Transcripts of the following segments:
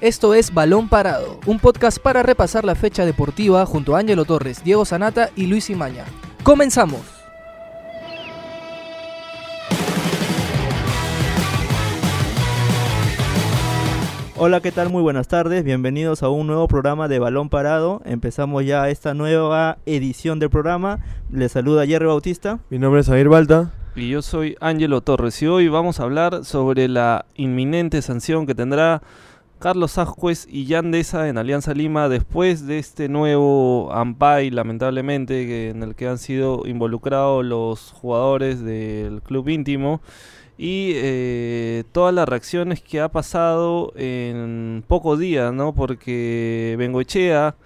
Esto es Balón Parado, un podcast para repasar la fecha deportiva junto a Ángelo Torres, Diego Sanata y Luis Imaña. ¡Comenzamos! Hola, ¿qué tal? Muy buenas tardes. Bienvenidos a un nuevo programa de Balón Parado. Empezamos ya esta nueva edición del programa. Les saluda Jerry Bautista. Mi nombre es Javier Balta. Y yo soy Ángelo Torres y hoy vamos a hablar sobre la inminente sanción que tendrá Carlos Ascuez y Yandesa en Alianza Lima después de este nuevo AMPAI, lamentablemente, en el que han sido involucrados los jugadores del club íntimo y eh, todas las reacciones que ha pasado en pocos días, ¿no? Porque Bengoechea,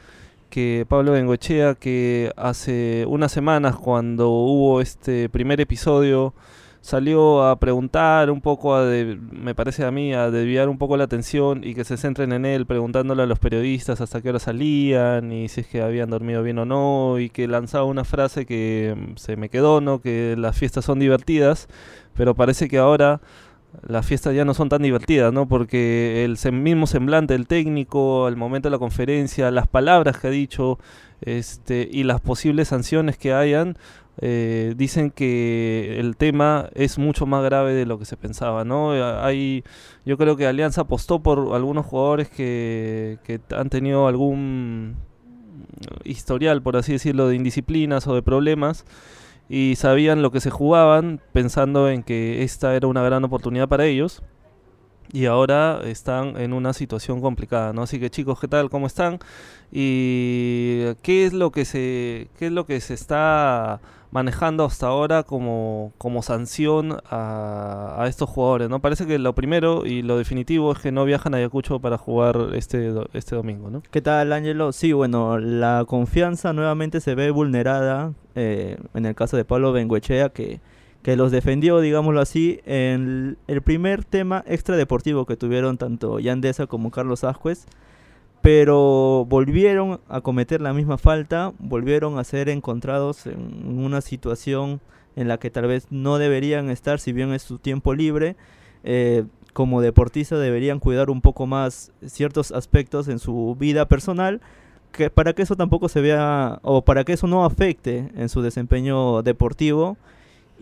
que Pablo Bengoechea, que hace unas semanas cuando hubo este primer episodio salió a preguntar un poco, a me parece a mí, a desviar un poco la atención y que se centren en él, preguntándole a los periodistas hasta qué hora salían y si es que habían dormido bien o no, y que lanzaba una frase que mm, se me quedó, ¿no? Que las fiestas son divertidas, pero parece que ahora las fiestas ya no son tan divertidas, ¿no? Porque el mismo semblante del técnico, al momento de la conferencia, las palabras que ha dicho, este, y las posibles sanciones que hayan, eh, dicen que el tema es mucho más grave de lo que se pensaba, ¿no? Hay, yo creo que Alianza apostó por algunos jugadores que han tenido algún historial, por así decirlo, de indisciplinas o de problemas y sabían lo que se jugaban pensando en que esta era una gran oportunidad para ellos y ahora están en una situación complicada, ¿no? Así que chicos, ¿qué tal? ¿Cómo están? ¿Y qué es lo que se qué es lo que se está manejando hasta ahora como, como sanción a, a, estos jugadores, ¿no? Parece que lo primero y lo definitivo es que no viajan a Ayacucho para jugar este, este domingo, ¿no? ¿Qué tal, Ángelo? Sí, bueno, la confianza nuevamente se ve vulnerada eh, en el caso de Pablo Benguechea, que que los defendió, digámoslo así, en el primer tema extradeportivo que tuvieron tanto Yandesa como Carlos Ascuez, pero volvieron a cometer la misma falta, volvieron a ser encontrados en una situación en la que tal vez no deberían estar, si bien es su tiempo libre. Eh, como deportista deberían cuidar un poco más ciertos aspectos en su vida personal, que para que eso tampoco se vea, o para que eso no afecte en su desempeño deportivo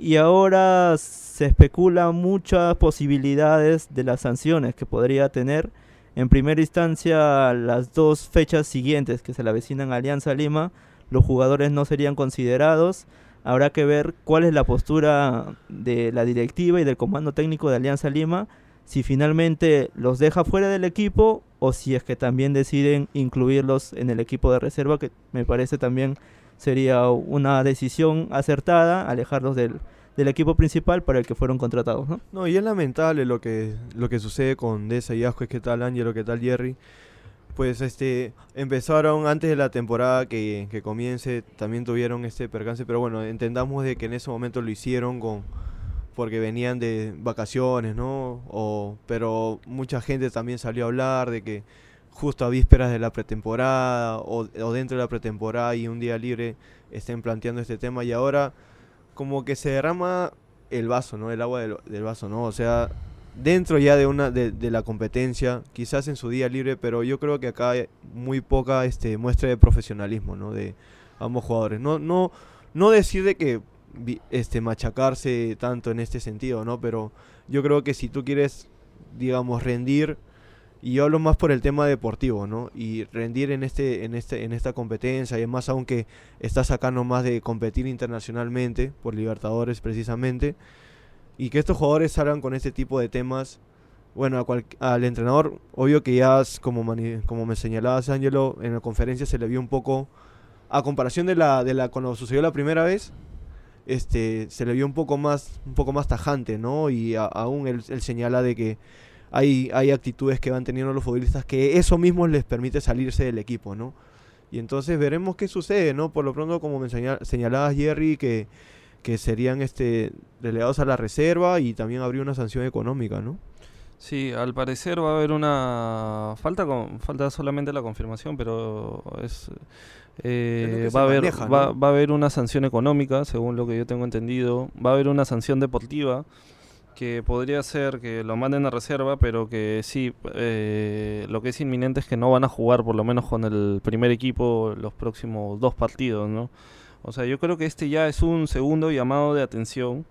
y ahora se especula muchas posibilidades de las sanciones que podría tener. En primera instancia, las dos fechas siguientes que se le avecinan a Alianza Lima, los jugadores no serían considerados. Habrá que ver cuál es la postura de la directiva y del comando técnico de Alianza Lima, si finalmente los deja fuera del equipo o si es que también deciden incluirlos en el equipo de reserva, que me parece también sería una decisión acertada, alejarlos del, del equipo principal para el que fueron contratados, ¿no? No, y es lamentable lo que, lo que sucede con Deza y qué tal Ángelo, qué tal Jerry. Pues este empezaron antes de la temporada que, que, comience, también tuvieron este percance, pero bueno, entendamos de que en ese momento lo hicieron con porque venían de vacaciones, ¿no? O, pero mucha gente también salió a hablar de que justo a vísperas de la pretemporada o, dentro de la pretemporada y un día libre estén planteando este tema y ahora como que se derrama el vaso, ¿no? El agua del, vaso, ¿no? O sea, dentro ya de una de, la competencia, quizás en su día libre, pero yo creo que acá hay muy poca este, muestra de profesionalismo, ¿no? De ambos jugadores. No, no, no decir de que este, machacarse tanto en este sentido, ¿no? Pero yo creo que si tú quieres, digamos, rendir y yo hablo más por el tema deportivo, ¿no? Y rendir en este, en este, en esta competencia, y además aunque está sacando más de competir internacionalmente, por Libertadores precisamente, y que estos jugadores salgan con este tipo de temas, bueno, al entrenador, obvio que ya, como, como me señalabas, Ángelo, en la conferencia se le vio un poco, a comparación de la, de la cuando sucedió la primera vez, este, se le vio un poco más, un poco más tajante, ¿no? Y aún él señala de que hay, hay actitudes que van teniendo los futbolistas que eso mismo les permite salirse del equipo, ¿no? Y entonces veremos qué sucede, ¿no? Por lo pronto, como me señalabas, Jerry, que, que serían este relegados a la reserva y también habría una sanción económica, ¿no? Sí, al parecer va a haber una falta con, falta solamente la confirmación, pero es, eh, va a haber va, va, a haber una sanción económica, según lo que yo tengo entendido, va a haber una sanción deportiva que podría ser que lo manden a reserva, pero que sí, eh, lo que es inminente es que no van a jugar por lo menos con el primer equipo los próximos dos partidos, ¿no? O sea, yo creo que este ya es un segundo llamado de atención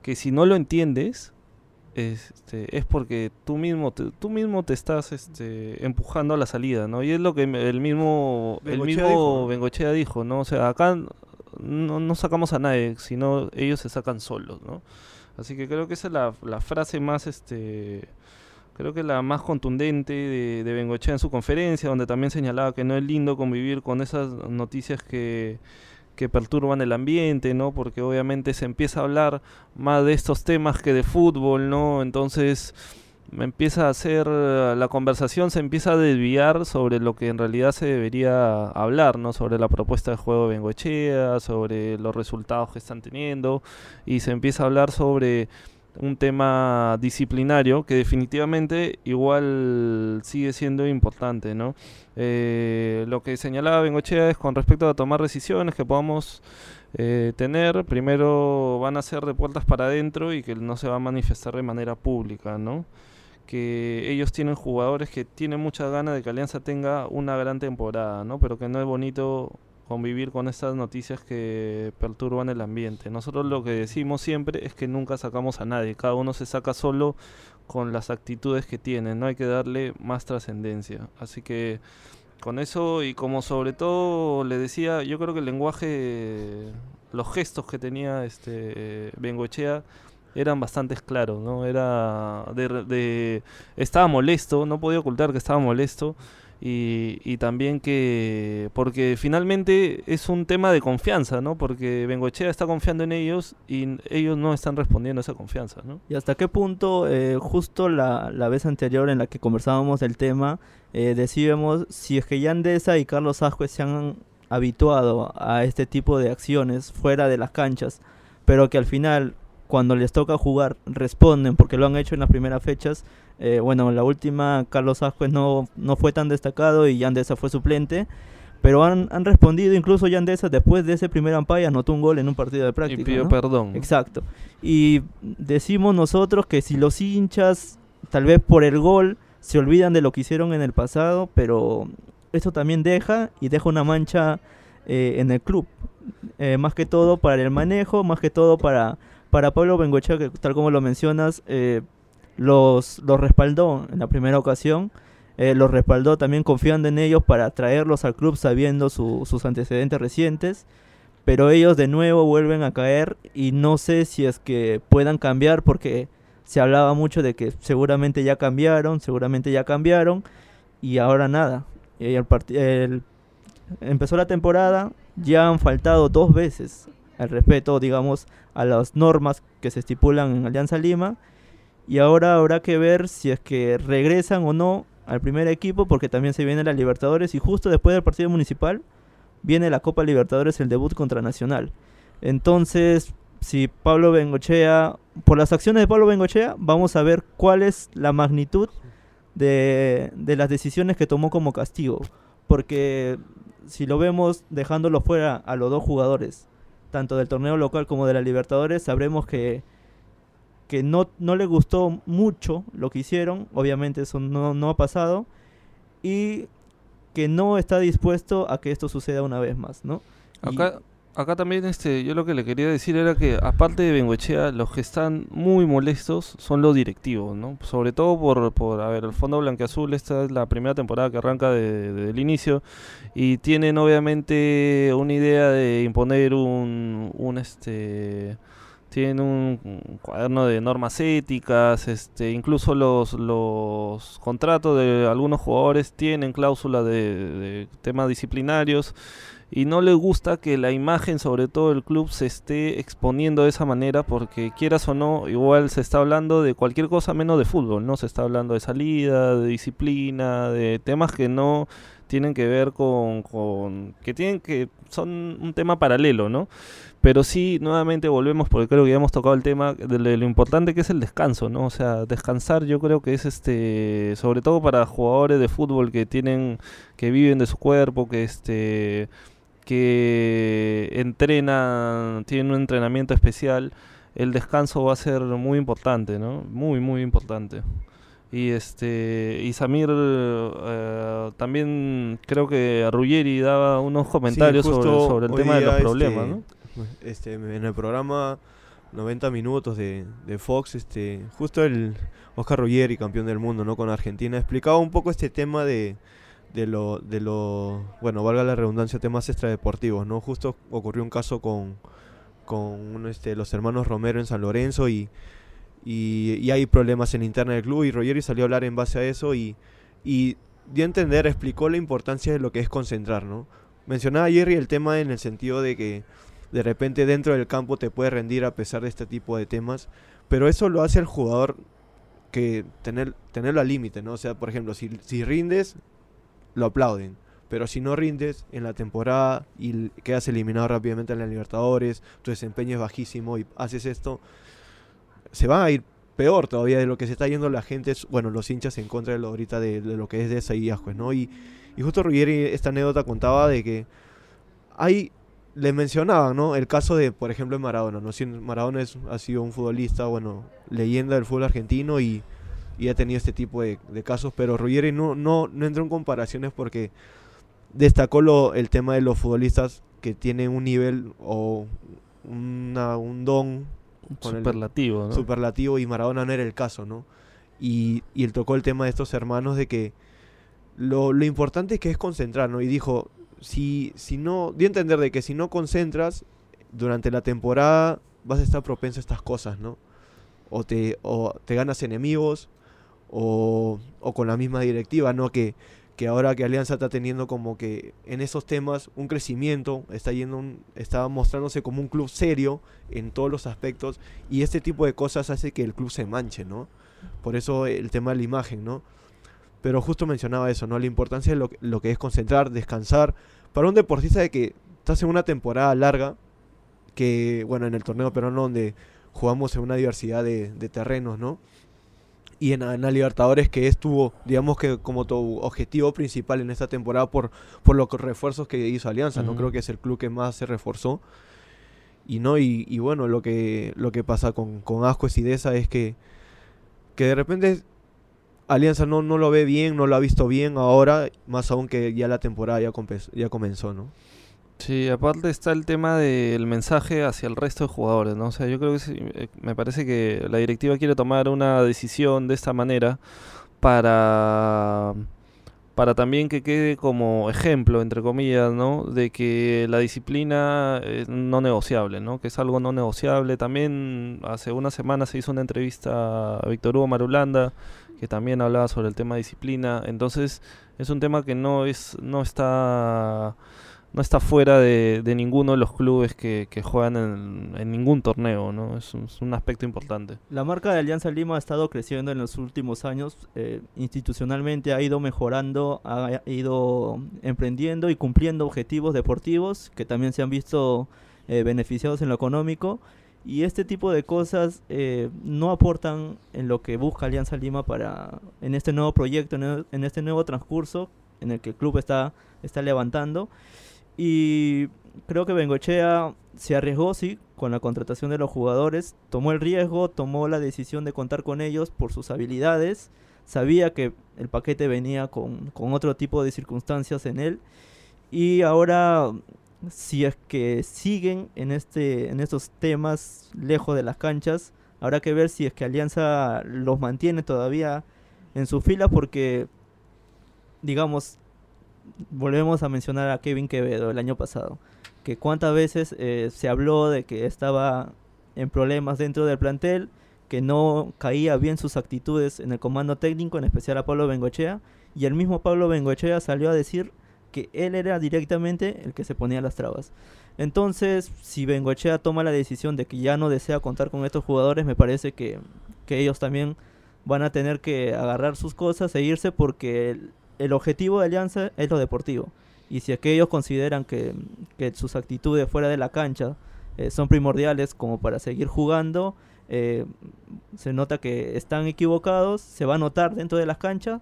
que si no lo entiendes, este, es porque tú mismo te, tú mismo te estás este, empujando a la salida, ¿no? Y es lo que el mismo el Bengochea mismo dijo. Bengochea dijo, ¿no? O sea, acá no, no sacamos a nadie, sino ellos se sacan solos, ¿no? Así que creo que esa es la, frase más este creo que la más contundente de, de Bengochea en su conferencia, donde también señalaba que no es lindo convivir con esas noticias que que perturban el ambiente, ¿no? Porque obviamente se empieza a hablar más de estos temas que de fútbol, ¿no? Entonces me empieza a hacer eh, la conversación se empieza a desviar sobre lo que en realidad se debería hablar, ¿no? Sobre la propuesta de juego de Bengoechea, sobre los resultados que están teniendo y se empieza a hablar sobre un tema disciplinario que definitivamente igual sigue siendo importante, ¿no? Eh, lo que señalaba Bengochea es con respecto a tomar decisiones que podamos eh, tener, primero van a ser de puertas para adentro y que no se va a manifestar de manera pública, ¿no? Que ellos tienen jugadores que tienen mucha ganas de que Alianza tenga una gran temporada, ¿no? Pero que no es bonito convivir con estas noticias que perturban el ambiente. Nosotros lo que decimos siempre es que nunca sacamos a nadie, cada uno se saca solo con las actitudes que tiene, no hay que darle más trascendencia. Así que con eso y como sobre todo le decía, yo creo que el lenguaje, los gestos que tenía este Bengochea eran bastante claros, ¿no? Era de, estaba molesto, no podía ocultar que estaba molesto y, y también que porque finalmente es un tema de confianza, ¿no? Porque Bengochea está confiando en ellos y ellos no están respondiendo a esa confianza, ¿no? ¿Y hasta qué punto, eh, justo la, la vez anterior en la que conversábamos del tema, eh, decíamos si es que Yandesa y Carlos Ascuez se han habituado a este tipo de acciones fuera de las canchas, pero que al final, cuando les toca jugar, responden porque lo han hecho en las primeras fechas? Eh, bueno, en la última Carlos Ascuez no, no fue tan destacado y Yandesa fue suplente. Pero han, han respondido, incluso Yandesa después de ese primer ampay anotó un gol en un partido de práctica. y pidió ¿no? perdón. Exacto. Y decimos nosotros que si los hinchas, tal vez por el gol, se olvidan de lo que hicieron en el pasado, pero esto también deja y deja una mancha eh, en el club. Eh, más que todo para el manejo, más que todo para, para Pablo Bengochea, que tal como lo mencionas, eh, los, los respaldó en la primera ocasión. eh, los respaldó también confiando en ellos para traerlos al club sabiendo su- sus antecedentes recientes pero ellos de nuevo vuelven a caer y no sé si es que puedan cambiar porque se hablaba mucho de que seguramente ya cambiaron, seguramente ya cambiaron y ahora nada. El el- empezó la temporada, ya han faltado dos veces al respeto, digamos, a las normas que se estipulan en Alianza Lima y ahora habrá que ver si es que regresan o no al primer equipo porque también se viene la Libertadores y justo después del partido municipal viene la Copa Libertadores, el debut contra Nacional. Entonces, si Pablo Bengochea, por las acciones de Pablo Bengochea, vamos a ver cuál es la magnitud de, de las decisiones que tomó como castigo. Porque si lo vemos dejándolo fuera a los dos jugadores, tanto del torneo local como de la Libertadores, sabremos que, que no, no le gustó mucho lo que hicieron. Obviamente eso no, no ha pasado. Y que no está dispuesto a que esto suceda una vez más, ¿no? Acá, acá también este, yo lo que le quería decir era que aparte de Bengoechea, los que están muy molestos son los directivos, ¿no? Sobre todo por, por a ver, el Fondo Blanqueazul, esta es la primera temporada que arranca de- desde el inicio y tienen obviamente una idea de imponer un, un este tienen un, cuaderno de normas éticas, este, incluso los, los contratos de algunos jugadores tienen cláusulas de temas disciplinarios y no les gusta que la imagen, sobre todo el club, se esté exponiendo de esa manera porque quieras o no, igual se está hablando de cualquier cosa menos de fútbol, ¿no? Se está hablando de salida, de disciplina, de temas que no tienen que ver con, con que tienen que son un tema paralelo, ¿no? Pero sí, nuevamente volvemos porque creo que ya hemos tocado el tema de lo importante que es el descanso, ¿no? O sea, descansar yo creo que es este, sobre todo para jugadores de fútbol que tienen, que viven de su cuerpo, que este, que entrenan, tienen un entrenamiento especial. el descanso va a ser muy importante, ¿no? Muy, muy importante. Y este y Samir eh, también creo que Ruggeri daba unos comentarios sobre, justo sobre el tema de los problemas, este, ¿no? Este, en el programa 90 minutos de, de Fox, este, justo el Oscar Ruggeri, campeón del mundo, ¿no? Con Argentina, explicaba un poco este tema de, de lo, de lo, bueno, valga la redundancia, temas extradeportivos, ¿no? Justo ocurrió un caso con, con este, los hermanos Romero en San Lorenzo y, y, y hay problemas en interna del club y Ruggeri salió a hablar en base a eso y, y dio a entender, explicó la importancia de lo que es concentrar, ¿no? Mencionaba Jerry el tema en el sentido de que de repente dentro del campo te puede rendir a pesar de este tipo de temas, pero eso lo hace el jugador que tener, tenerlo al límite, ¿no? O sea, por ejemplo, si, si rindes, lo aplauden. Pero si no rindes en la temporada y quedas eliminado rápidamente en la Libertadores, tu desempeño es bajísimo y haces esto, se va a ir peor todavía de lo que se está yendo la gente, bueno, los hinchas en contra de lo ahorita de, lo que es de esa Ascuez, ¿no? Y, justo Ruggeri esta anécdota contaba de que hay, le mencionaban, ¿no? El caso de, por ejemplo, Maradona, ¿no? Si Maradona es- ha sido un futbolista, bueno, leyenda del fútbol argentino y, y ha tenido este tipo de, de casos, pero Ruggeri no, no, no entró en comparaciones porque destacó lo, el tema de los futbolistas que tienen un nivel o una, un don con el- Superlativo, ¿no? superlativo y Maradona no era el caso, ¿no? Y, y él tocó el tema de estos hermanos de que lo, lo importante es que es concentrar, ¿no? Y dijo, si, si no, dio a entender de que si no concentras durante la temporada vas a estar propenso a estas cosas, ¿no? O te, o te ganas enemigos o, o con la misma directiva, ¿no? Que, que ahora que Alianza está teniendo como que en esos temas un crecimiento, está yendo un- mostrándose como un club serio en todos los aspectos y este tipo de cosas hace que el club se manche, ¿no? Por eso el tema de la imagen, ¿no? Pero justo mencionaba eso, ¿no? La importancia de lo, lo que es concentrar, descansar. Para un deportista de que estás en una temporada larga, que, bueno, en el torneo peruano donde jugamos en una diversidad de, de terrenos, ¿no? Y en, en la Libertadores que estuvo, digamos que como tu objetivo principal en esta temporada por, por los refuerzos que hizo Alianza, ¿no? Ujú. Creo que es el club que más se reforzó. Y no, y, y bueno, lo que, lo que pasa con, con Ascuez y Deza es que, que de repente Alianza no, no lo ve bien, no lo ha visto bien ahora, más aún que ya la temporada ya, ya comenzó, ¿no? Sí, aparte está el tema del mensaje hacia el resto de jugadores, ¿no? O sea, yo creo que sí, eh, me parece que la directiva quiere tomar una decisión de esta manera para para también que quede como ejemplo, entre comillas, ¿no? De que la disciplina es no negociable, ¿no? Que es algo no negociable. También hace una semana se hizo una entrevista a Víctor Hugo Marulanda, que también hablaba sobre el tema disciplina. Entonces, es un tema que no es, no está no está fuera de, ninguno de los clubes que, juegan en, ningún torneo, ¿no? Es un, aspecto importante. La marca de Alianza Lima ha estado creciendo en los últimos años. eh, institucionalmente ha ido mejorando, ha ido emprendiendo y cumpliendo objetivos deportivos que también se han visto eh, beneficiados en lo económico. Y este tipo de cosas eh, no aportan en lo que busca Alianza Lima para en este nuevo proyecto, en, en este nuevo transcurso en el que el club está, está levantando. Y creo que Bengochea se arriesgó, sí, con la contratación de los jugadores, tomó el riesgo, tomó la decisión de contar con ellos por sus habilidades, sabía que el paquete venía con, con otro tipo de circunstancias en él. Y ahora si es que siguen en este en estos temas lejos de las canchas, habrá que ver si es que Alianza los mantiene todavía en su fila porque digamos volvemos a mencionar a Kevin Quevedo el año pasado, que cuántas veces eh, se habló de que estaba en problemas dentro del plantel, que no caía bien sus actitudes en el comando técnico, en especial a Pablo Bengochea, y el mismo Pablo Bengochea salió a decir que él era directamente el que se ponía las trabas. Entonces, si Bengochea toma la decisión de que ya no desea contar con estos jugadores, me parece que, que ellos también van a tener que agarrar sus cosas e irse porque el objetivo de Alianza es lo deportivo. Y si es que ellos consideran que, que sus actitudes fuera de la cancha eh, son primordiales como para seguir jugando, eh, se nota que están equivocados, se va a notar dentro de las canchas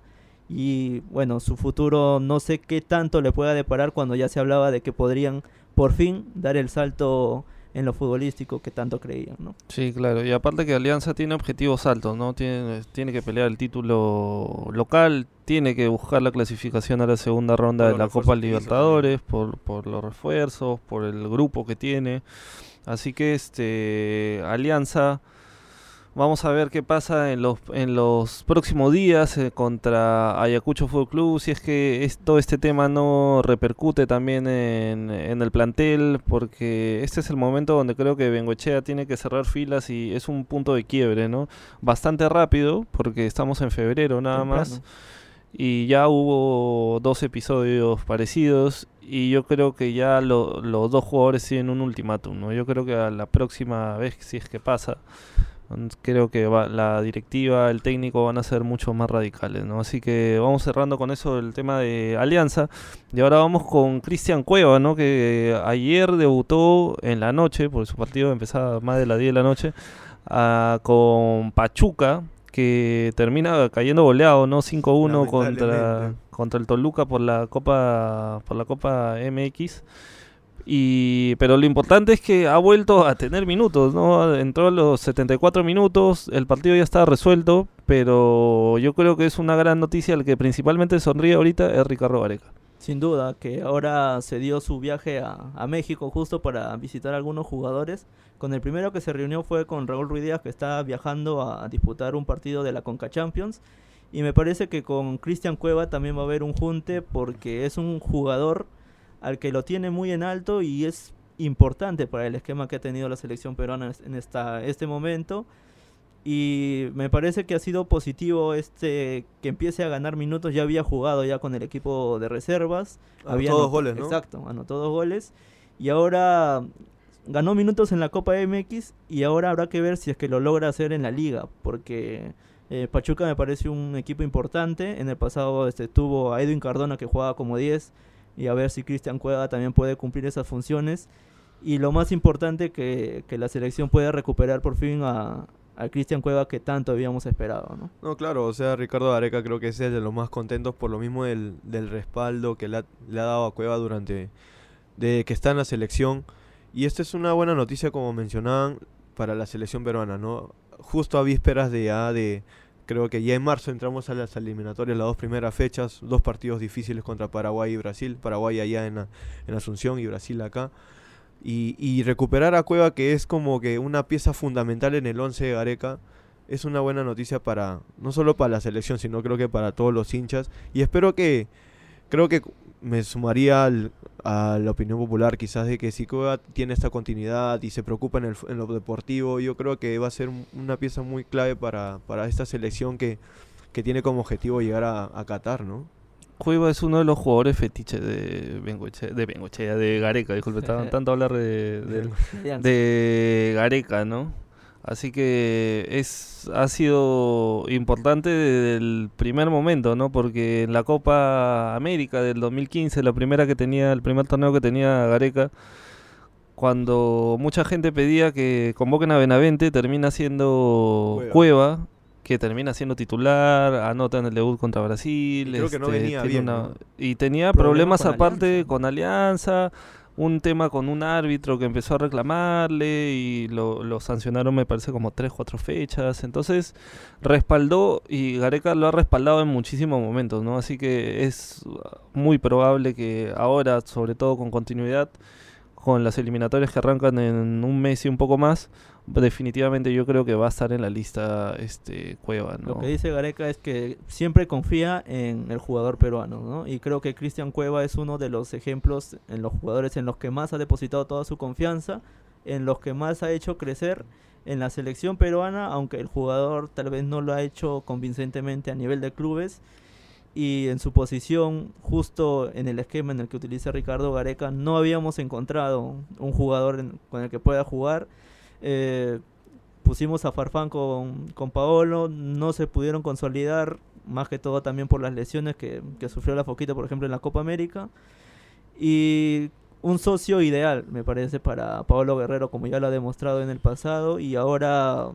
y bueno, su futuro no sé qué tanto le pueda deparar cuando ya se hablaba de que podrían por fin dar el salto en lo futbolístico que tanto creían, ¿no? Sí, claro. Y aparte que Alianza tiene objetivos altos, ¿no? Tiene, tiene que pelear el título local, tiene que buscar la clasificación a la segunda ronda Por de la Copa Libertadores, por, por los refuerzos, por el grupo que tiene. Así que este Alianza, vamos a ver qué pasa en los, en los próximos días eh, contra Ayacucho Fútbol Club, si es que es- todo este tema no repercute también en, en el plantel, porque este es el momento donde creo que Bengoechea tiene que cerrar filas y es un punto de quiebre, ¿no? Bastante rápido, porque estamos en febrero nada más. Y ya hubo dos episodios parecidos y yo creo que ya lo- los dos jugadores tienen un ultimátum, ¿no? Yo creo que a la próxima vez, si es que pasa, creo que va- la directiva, el técnico van a ser mucho más radicales, ¿no? Así que vamos cerrando con eso el tema de Alianza. Y ahora vamos con Cristian Cueva, ¿no? Que ayer debutó en la noche, porque su partido empezaba más de las 10 de la noche, ah, con Pachuca, que termina cayendo goleado, ¿no? 5-1 contra, contra el Toluca por la Copa por la Copa MX. Y pero lo importante es que ha vuelto a tener minutos, ¿no? Entró a los 74 minutos, el partido ya está resuelto, pero yo creo que es una gran noticia el que principalmente sonríe ahorita es Ricardo Gareca. Sin duda, que ahora se dio su viaje a, a México justo para visitar a algunos jugadores. Con el primero que se reunió fue con Raúl Ruiz Díaz, que está viajando a, disputar un partido de la Conca Champions. Y me parece que con Cristian Cueva también va a haber un junte porque es un jugador al que lo tiene muy en alto y es importante para el esquema que ha tenido la selección peruana en esta, este momento. Y me parece que ha sido positivo este que empiece a ganar minutos. Ya había jugado ya con el equipo de reservas. Anotó había dos goles, ¿no? Exacto, anotó dos goles. Y ahora ganó minutos en la Copa MX y ahora habrá que ver si es que lo logra hacer en la liga. Porque eh, Pachuca me parece un equipo importante. En el pasado este, tuvo a Edwin Cardona que jugaba como 10. Y a ver si Cristian Cueva también puede cumplir esas funciones. Y lo más importante que, que la selección pueda recuperar por fin a, a Cristian Cueva que tanto habíamos esperado, ¿no? No, claro, o sea, Ricardo Areca creo que es de los más contentos por lo mismo del, del respaldo que le ha, le ha dado a Cueva durante de que está en la selección. Y esta es una buena noticia, como mencionaban, para la selección peruana, ¿no? Justo a vísperas de ya de, creo que ya en marzo entramos a las eliminatorias, las dos primeras fechas, dos partidos difíciles contra Paraguay y Brasil, Paraguay allá en, en Asunción y Brasil acá. Y, y recuperar a Cueva, que es como que una pieza fundamental en el 11 de Gareca, es una buena noticia para, no solo para la selección, sino creo que para todos los hinchas. Y espero que, creo que me sumaría al- a la opinión popular quizás de que si Cueva tiene esta continuidad y se preocupa en, el, en lo deportivo, yo creo que va a ser un- una pieza muy clave para, para esta selección que, que tiene como objetivo llegar a, a Qatar, ¿no? Cueva es uno de los jugadores fetiches de Bengoechea, de Bengoechea, de Gareca, disculpe, estaba tanto hablar de, de Gareca, ¿no? Así que es ha sido importante desde el primer momento, ¿no? Porque en la Copa América del 2015, la primera que tenía, el primer torneo que tenía Gareca, cuando mucha gente pedía que convoquen a Benavente, termina siendo Cueva. Cueva, que termina siendo titular, anota en el debut contra Brasil, Y creo que no este, venía tiene bien, una- ¿no? y tenía Problemas problemas, con aparte Alianza. con Alianza, un tema con un árbitro que empezó a reclamarle y lo, lo sancionaron me parece como tres, cuatro fechas. Entonces respaldó y Gareca lo ha respaldado en muchísimos momentos, ¿no? Así que es muy probable que ahora, sobre todo con continuidad, con las eliminatorias que arrancan en un mes y un poco más, definitivamente yo creo que va a estar en la lista este Cueva, ¿no? Lo que dice Gareca es que siempre confía en el jugador peruano, ¿no? Y creo que Cristian Cueva es uno de los ejemplos en los jugadores en los que más ha depositado toda su confianza, en los que más ha hecho crecer en la selección peruana, aunque el jugador tal vez no lo ha hecho convincentemente a nivel de clubes. Y en su posición, justo en el esquema en el que utiliza Ricardo Gareca, no habíamos encontrado un jugador con el que pueda jugar. Eh, pusimos a Farfán con, con Paolo, no se pudieron consolidar, más que todo también por las lesiones que, que sufrió la Foquita, por ejemplo, en la Copa América. Y un socio ideal, me parece, para Paolo Guerrero, como ya lo ha demostrado en el pasado. Y ahora,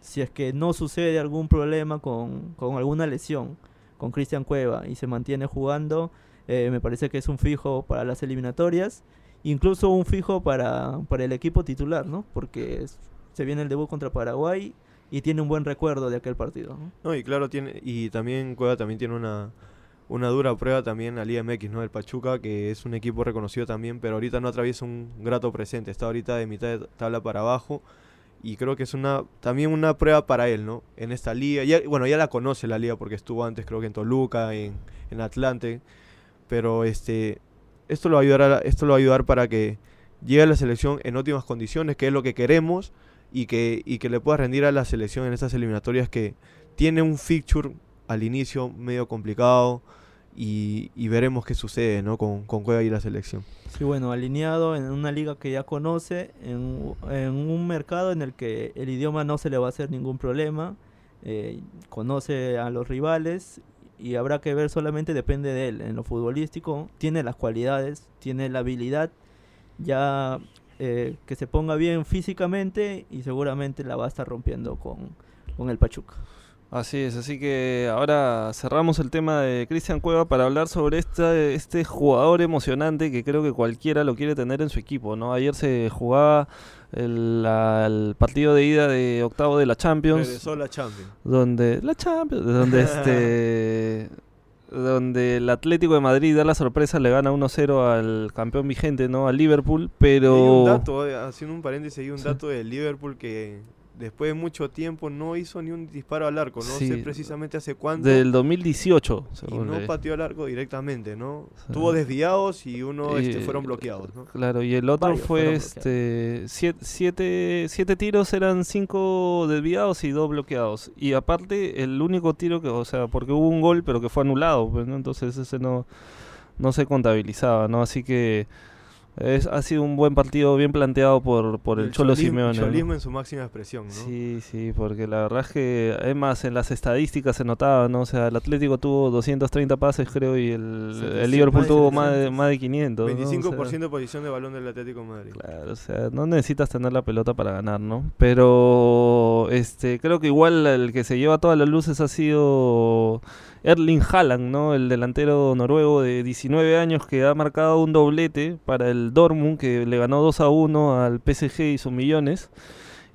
si es que no sucede algún problema con, con alguna lesión con Cristian Cueva y se mantiene jugando, eh, me parece que es un fijo para las eliminatorias. Incluso un fijo para, para el equipo titular, ¿no? Porque se viene el debut contra Paraguay y tiene un buen recuerdo de aquel partido. ¿no? No, y claro, tiene, y también Cueva también tiene una, una dura prueba también en la Liga MX, ¿no? El Pachuca, que es un equipo reconocido también, pero ahorita no atraviesa un grato presente, está ahorita de mitad de tabla para abajo. Y creo que es una también una prueba para él, ¿no? En esta liga. Ya, bueno, ya la conoce la liga porque estuvo antes, creo que en Toluca, en, en Atlante. Pero este esto lo va a ayudar esto lo va para que llegue a la selección en óptimas condiciones, que es lo que queremos, y que, y que le pueda rendir a la selección en estas eliminatorias que tiene un fixture al inicio medio complicado y, veremos qué sucede ¿no? con, con Cueva y la selección. Sí, bueno, alineado en una liga que ya conoce, en, en un mercado en el que el idioma no se le va a hacer ningún problema, eh, conoce a los rivales y habrá que ver, solamente depende de él. En lo futbolístico tiene las cualidades, tiene la habilidad, ya eh, que se ponga bien físicamente y seguramente la va a estar rompiendo con, con el Pachuca. Así es, así que ahora cerramos el tema de Cristian Cueva para hablar sobre esta, este jugador emocionante que creo que cualquiera lo quiere tener en su equipo, ¿no? Ayer se jugaba el, la- el partido de ida de octavo de la Champions, Regresó la Champions. donde la Champions, donde este donde el Atlético de Madrid da la sorpresa, le gana 1-0 al campeón vigente, ¿no? Al Liverpool, pero Hay un dato, eh, haciendo un paréntesis, hay un Sí. dato del Liverpool que después de mucho tiempo no hizo ni un disparo al arco, no Sí. sé precisamente hace cuánto. del 2018, y no pateó al arco directamente, ¿no? Sí. Tuvo desviados y uno este, fueron bloqueados, ¿no? Claro, y el otro Varios fue este siete, siete, siete tiros eran cinco desviados y dos bloqueados. Y aparte, el único tiro que, o sea, porque hubo un gol, pero que fue anulado, pues, ¿no? Entonces ese no, no se contabilizaba, ¿no? Así que es, ha sido un buen partido, bien planteado por, por el, Cholo cholismo- Simeone. cholismo en su máxima expresión, ¿no? Sí, sí, porque la verdad es que, además, en las estadísticas se notaba, ¿no? O sea, el Atlético tuvo 230 pases, creo, y el, el 700, Liverpool más tuvo más de, 700. más de 500. ¿no? O sea, 25% de posición de balón del Atlético de Madrid. Claro, o sea, no necesitas tener la pelota para ganar, ¿no? Pero este creo que igual el que se lleva todas las luces ha sido Erling Haaland, ¿no? El delantero noruego de 19 años que ha marcado un doblete para el Dortmund que le ganó 2 a 1 al PSG y sus millones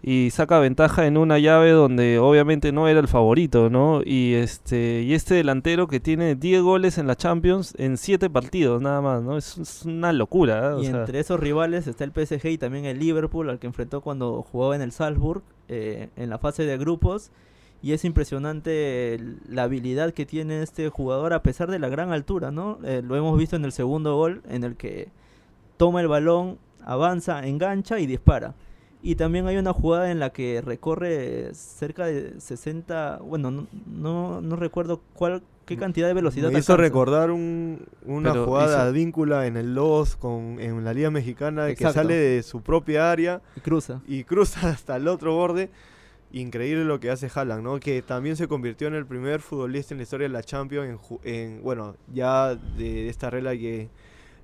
y saca ventaja en una llave donde obviamente no era el favorito, ¿no? Y este y este delantero que tiene 10 goles en la Champions en 7 partidos nada más, ¿no? Es, es una locura, ¿eh? O Y sea, entre esos rivales está el PSG y también el Liverpool, al que enfrentó cuando jugaba en el Salzburg, eh, en la fase de grupos. Y es impresionante la habilidad que tiene este jugador a pesar de la gran altura, ¿no? Eh, lo hemos visto en el segundo gol, en el que toma el balón, avanza, engancha y dispara. Y también hay una jugada en la que recorre cerca de 60, bueno, no, no, no recuerdo cuál, qué cantidad de velocidad Me hizo alcanza. recordar un- una Pero jugada hizo- advíncula en el Loz con, en la Liga Mexicana que Exacto. sale de su propia área Y cruza. y cruza hasta el otro borde. Increíble lo que hace Haaland, ¿no? Que también se convirtió en el primer futbolista en la historia de la Champions en, bueno, ya de esta regla que,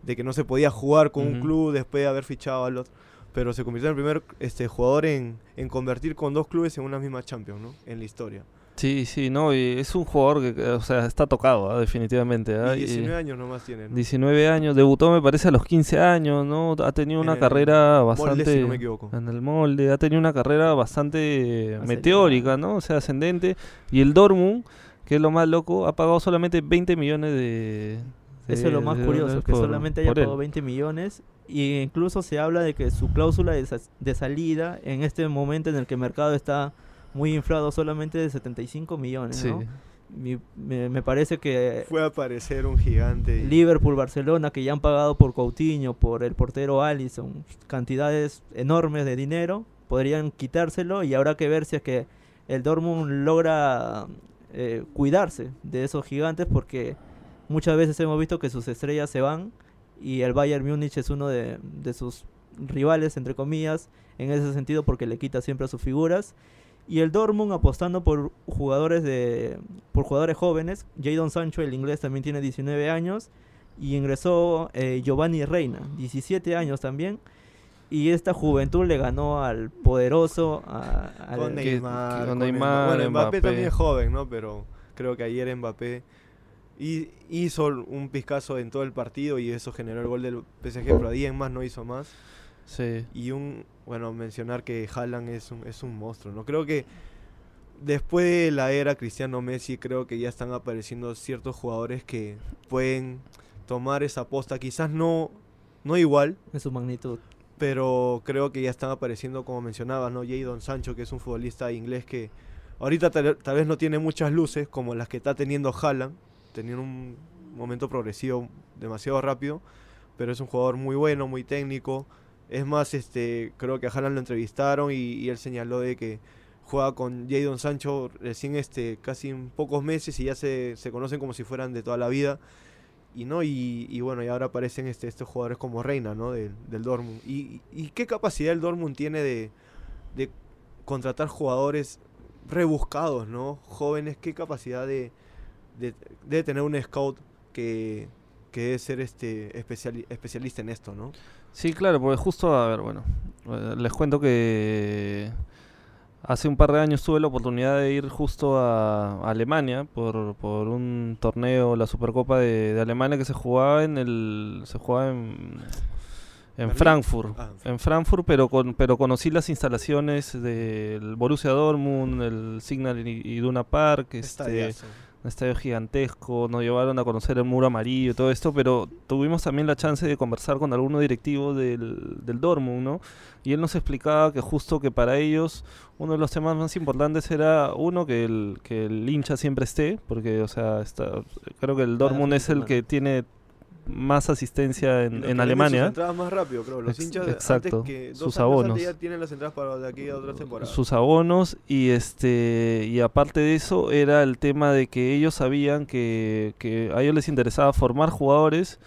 de que no se podía jugar con un club después de haber fichado al otro. Pero se convirtió en el primer este, jugador en, en convertir con dos clubes en una misma Champions, ¿no? En la historia. Sí, sí, no, y es un jugador que, o sea, está tocado, ¿ah? definitivamente. ¿ah? Y Y 19 años nomás tiene, ¿no? 19 años, debutó me parece a los 15 años, ¿no? Ha tenido En una carrera Molde, bastante... si no me equivoco. En el molde, ha tenido una carrera bastante Acelerada. meteórica, ¿no? O sea, ascendente. Y el Dortmund, que es lo más loco, ha pagado solamente 20 millones de... Eso es lo más de curioso, que por- solamente haya pagado 20 millones y incluso se habla de que su cláusula de, sa- de salida en este momento en el que el mercado está muy inflado solamente de 75 millones, Sí. ¿no? Mi- me, me parece que Fue a aparecer un gigante. Liverpool, Barcelona, que ya han pagado por Coutinho, por el portero Alisson, cantidades enormes de dinero, podrían quitárselo y habrá que ver si es que el Dortmund logra eh, cuidarse de esos gigantes porque muchas veces hemos visto que sus estrellas se van y el Bayern Múnich es uno de, de sus rivales, entre comillas, en ese sentido porque le quita siempre a sus figuras. Y el Dortmund apostando por jugadores de por jugadores jóvenes. Jadon Sancho, el inglés, también tiene 19 años. Y ingresó eh, Giovanni Reina, 17 años también. Y esta juventud le ganó al poderoso. a- al- con que- Neymar. que con con Neymar, Bueno, Mbappé, Mbappé. también es joven, ¿no? Pero creo que ayer Mbappé hizo un pizcazo en todo el partido y eso generó el gol del PSG, pero ahí en más no hizo más. Sí. Y un, bueno, mencionar que Haaland es un, es un monstruo, ¿no? Creo que después de la era Cristiano Messi, creo que ya están apareciendo ciertos jugadores que pueden tomar esa posta, quizás no, no igual, En su magnitud. pero creo que ya están apareciendo, como mencionaba, ¿no? Jadon Sancho, que es un futbolista inglés que ahorita tal, tal vez no tiene muchas luces como las que está teniendo Haaland, teniendo un momento progresivo demasiado rápido, pero es un jugador muy bueno, muy técnico. Es más, este, creo que a Haaland lo entrevistaron y, él señaló de que juega con Jadon Sancho recién este, casi en pocos meses y ya se, se conocen como si fueran de toda la vida. Y no, y, bueno, y ahora aparecen este, estos jugadores como Reina, ¿no? Del, Dortmund. Y, y qué capacidad el Dortmund tiene de, de contratar jugadores rebuscados, ¿no? Jóvenes, qué capacidad de, de tener un scout que, que debe ser este especiali- especialista en esto, ¿no? Sí, claro, porque justo, a ver, bueno, eh, les cuento que hace un par de años tuve la oportunidad de ir justo a, Alemania por, por un torneo, la Supercopa de, de Alemania que se jugaba en el, se jugaba en, en. Frankfurt, Ah, en Frankfurt, pero con, pero conocí las instalaciones del Borussia Dortmund, el Signal I- Iduna Park, este. Un estadio gigantesco, nos llevaron a conocer el muro amarillo y todo esto, pero tuvimos también la chance de conversar con alguno directivo del, del Dortmund, ¿no? Y él nos explicaba que justo que para ellos uno de los temas más importantes era, uno, que el, que el hincha siempre esté, porque, o sea, está, creo que el Dortmund es el que tiene más asistencia en, en venden sus Alemania. entradas más rápido, creo. Los Ex- hinchas exacto. antes que dos Sus años antes abonos. ya tienen las entradas para de aquí a otra temporada. sus abonos y este y aparte de eso era el tema de que ellos sabían que, que a ellos les interesaba formar jugadores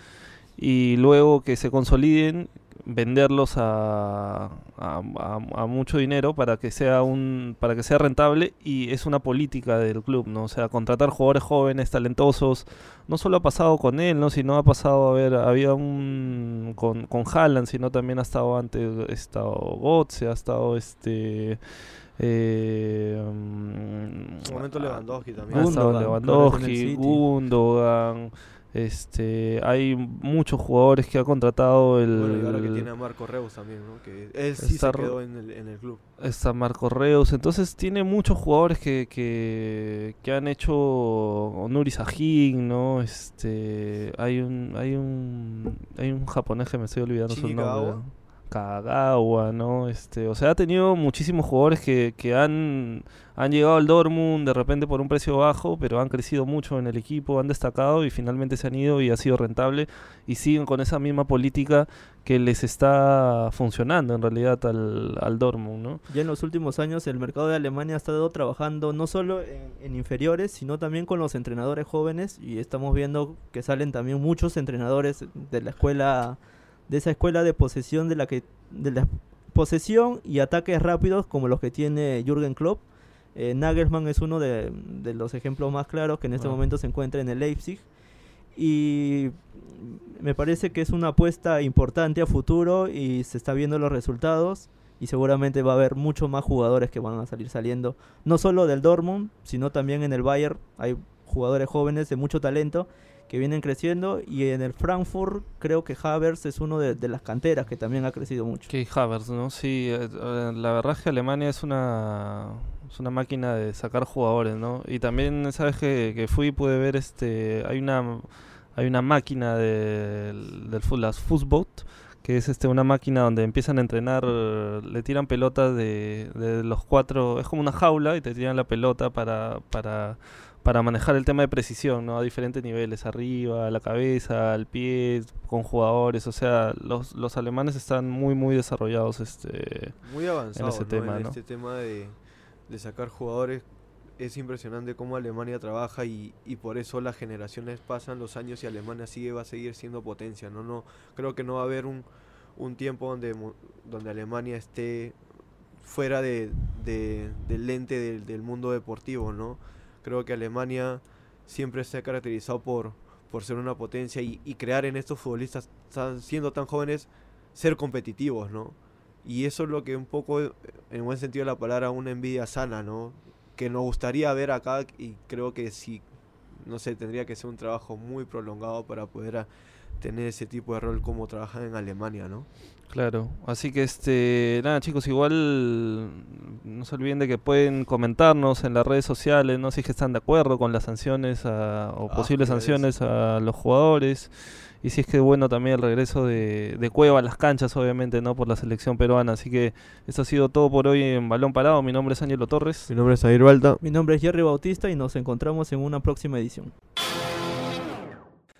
y luego que se consoliden venderlos a, a, a- a mucho dinero para que sea un para que sea rentable y es una política del club no o sea contratar jugadores jóvenes talentosos no solo ha pasado con él no sino ha pasado a ver había un con con Haaland sino también ha estado antes ha estado Götze ha estado este eh, En su momento mm, Lewandowski ha también. Gundogan, estado Lewandowski. Gundogan, este, hay muchos jugadores que ha contratado el, Bueno, y ahora que tiene a Marco Reus también, ¿no? Que él sí se quedó en el, en el club. está Marco Reus, entonces tiene muchos jugadores que, que, que han hecho Nuri Sahin, ¿no? Este, hay un, hay un, hay un japonés que me estoy olvidando su nombre. Kagawa, ¿no? Este, o sea, ha tenido muchísimos jugadores que, que han, han llegado al Dortmund de repente por un precio bajo, pero han crecido mucho en el equipo, han destacado y finalmente se han ido y ha sido rentable y siguen con esa misma política que les está funcionando en realidad al, al Dortmund, ¿no? Ya en los últimos años el mercado de Alemania ha estado trabajando no solo en, en inferiores, sino también con los entrenadores jóvenes y estamos viendo que salen también muchos entrenadores de la escuela, de esa escuela de posesión de la que, de la posesión y ataques rápidos como los que tiene Jürgen Klopp. Eh, Nagelsmann es uno de, de los ejemplos más claros que en este Ah. momento se encuentra en el Leipzig y me parece que es una apuesta importante a futuro y se está viendo los resultados y seguramente va a haber muchos más jugadores que van a salir saliendo, no solo del Dortmund, sino también en el Bayern hay jugadores jóvenes de mucho talento que vienen creciendo y en el Frankfurt creo que Havertz es uno de, de las canteras que también ha crecido mucho. Key Havertz, ¿no? Sí, eh, eh, la verdad es que Alemania es una, es una máquina de sacar jugadores, ¿no? Y también, sabes que, que fui y pude ver, este, hay una, hay una máquina del, del fu- las Fußbot, que es este, una máquina donde empiezan a entrenar, le tiran pelotas de, de los cuatro, es como una jaula y te tiran la pelota para, para, para manejar el tema de precisión, ¿no? A diferentes niveles, arriba, a la cabeza, al pie, con jugadores, o sea, los, los alemanes están muy, muy desarrollados, este... Muy avanzado ese ¿no? tema, en ¿no? este tema de, de sacar jugadores. Es impresionante cómo Alemania trabaja y, y por eso las generaciones pasan los años y Alemania sigue va a seguir siendo potencia. No, no creo que no va a haber un, un tiempo donde donde Alemania esté fuera de, de- del lente del, del mundo deportivo, ¿no? Creo que Alemania siempre se ha caracterizado por, por ser una potencia y, y crear en estos futbolistas, tan- siendo tan jóvenes, ser competitivos, ¿no? Y eso es lo que un poco, eh, en buen sentido de la palabra, una envidia sana, ¿no? Que nos gustaría ver acá y creo que si no sé, tendría que ser un trabajo muy prolongado para poder a- tener ese tipo de rol como trabajan en Alemania, ¿no? Claro, así que este, nada chicos, igual no se olviden de que pueden comentarnos en las redes sociales, no si es que están de acuerdo con las sanciones a- o Ah, posibles sanciones a los jugadores y si es que bueno también el regreso de, de Cueva a las canchas, obviamente, no por la selección peruana. Así que esto ha sido todo por hoy en Balón Parado. Mi nombre es Ángelo Torres. Mi nombre es Jair Balta. Mi nombre es Jerry Bautista y nos encontramos en una próxima edición.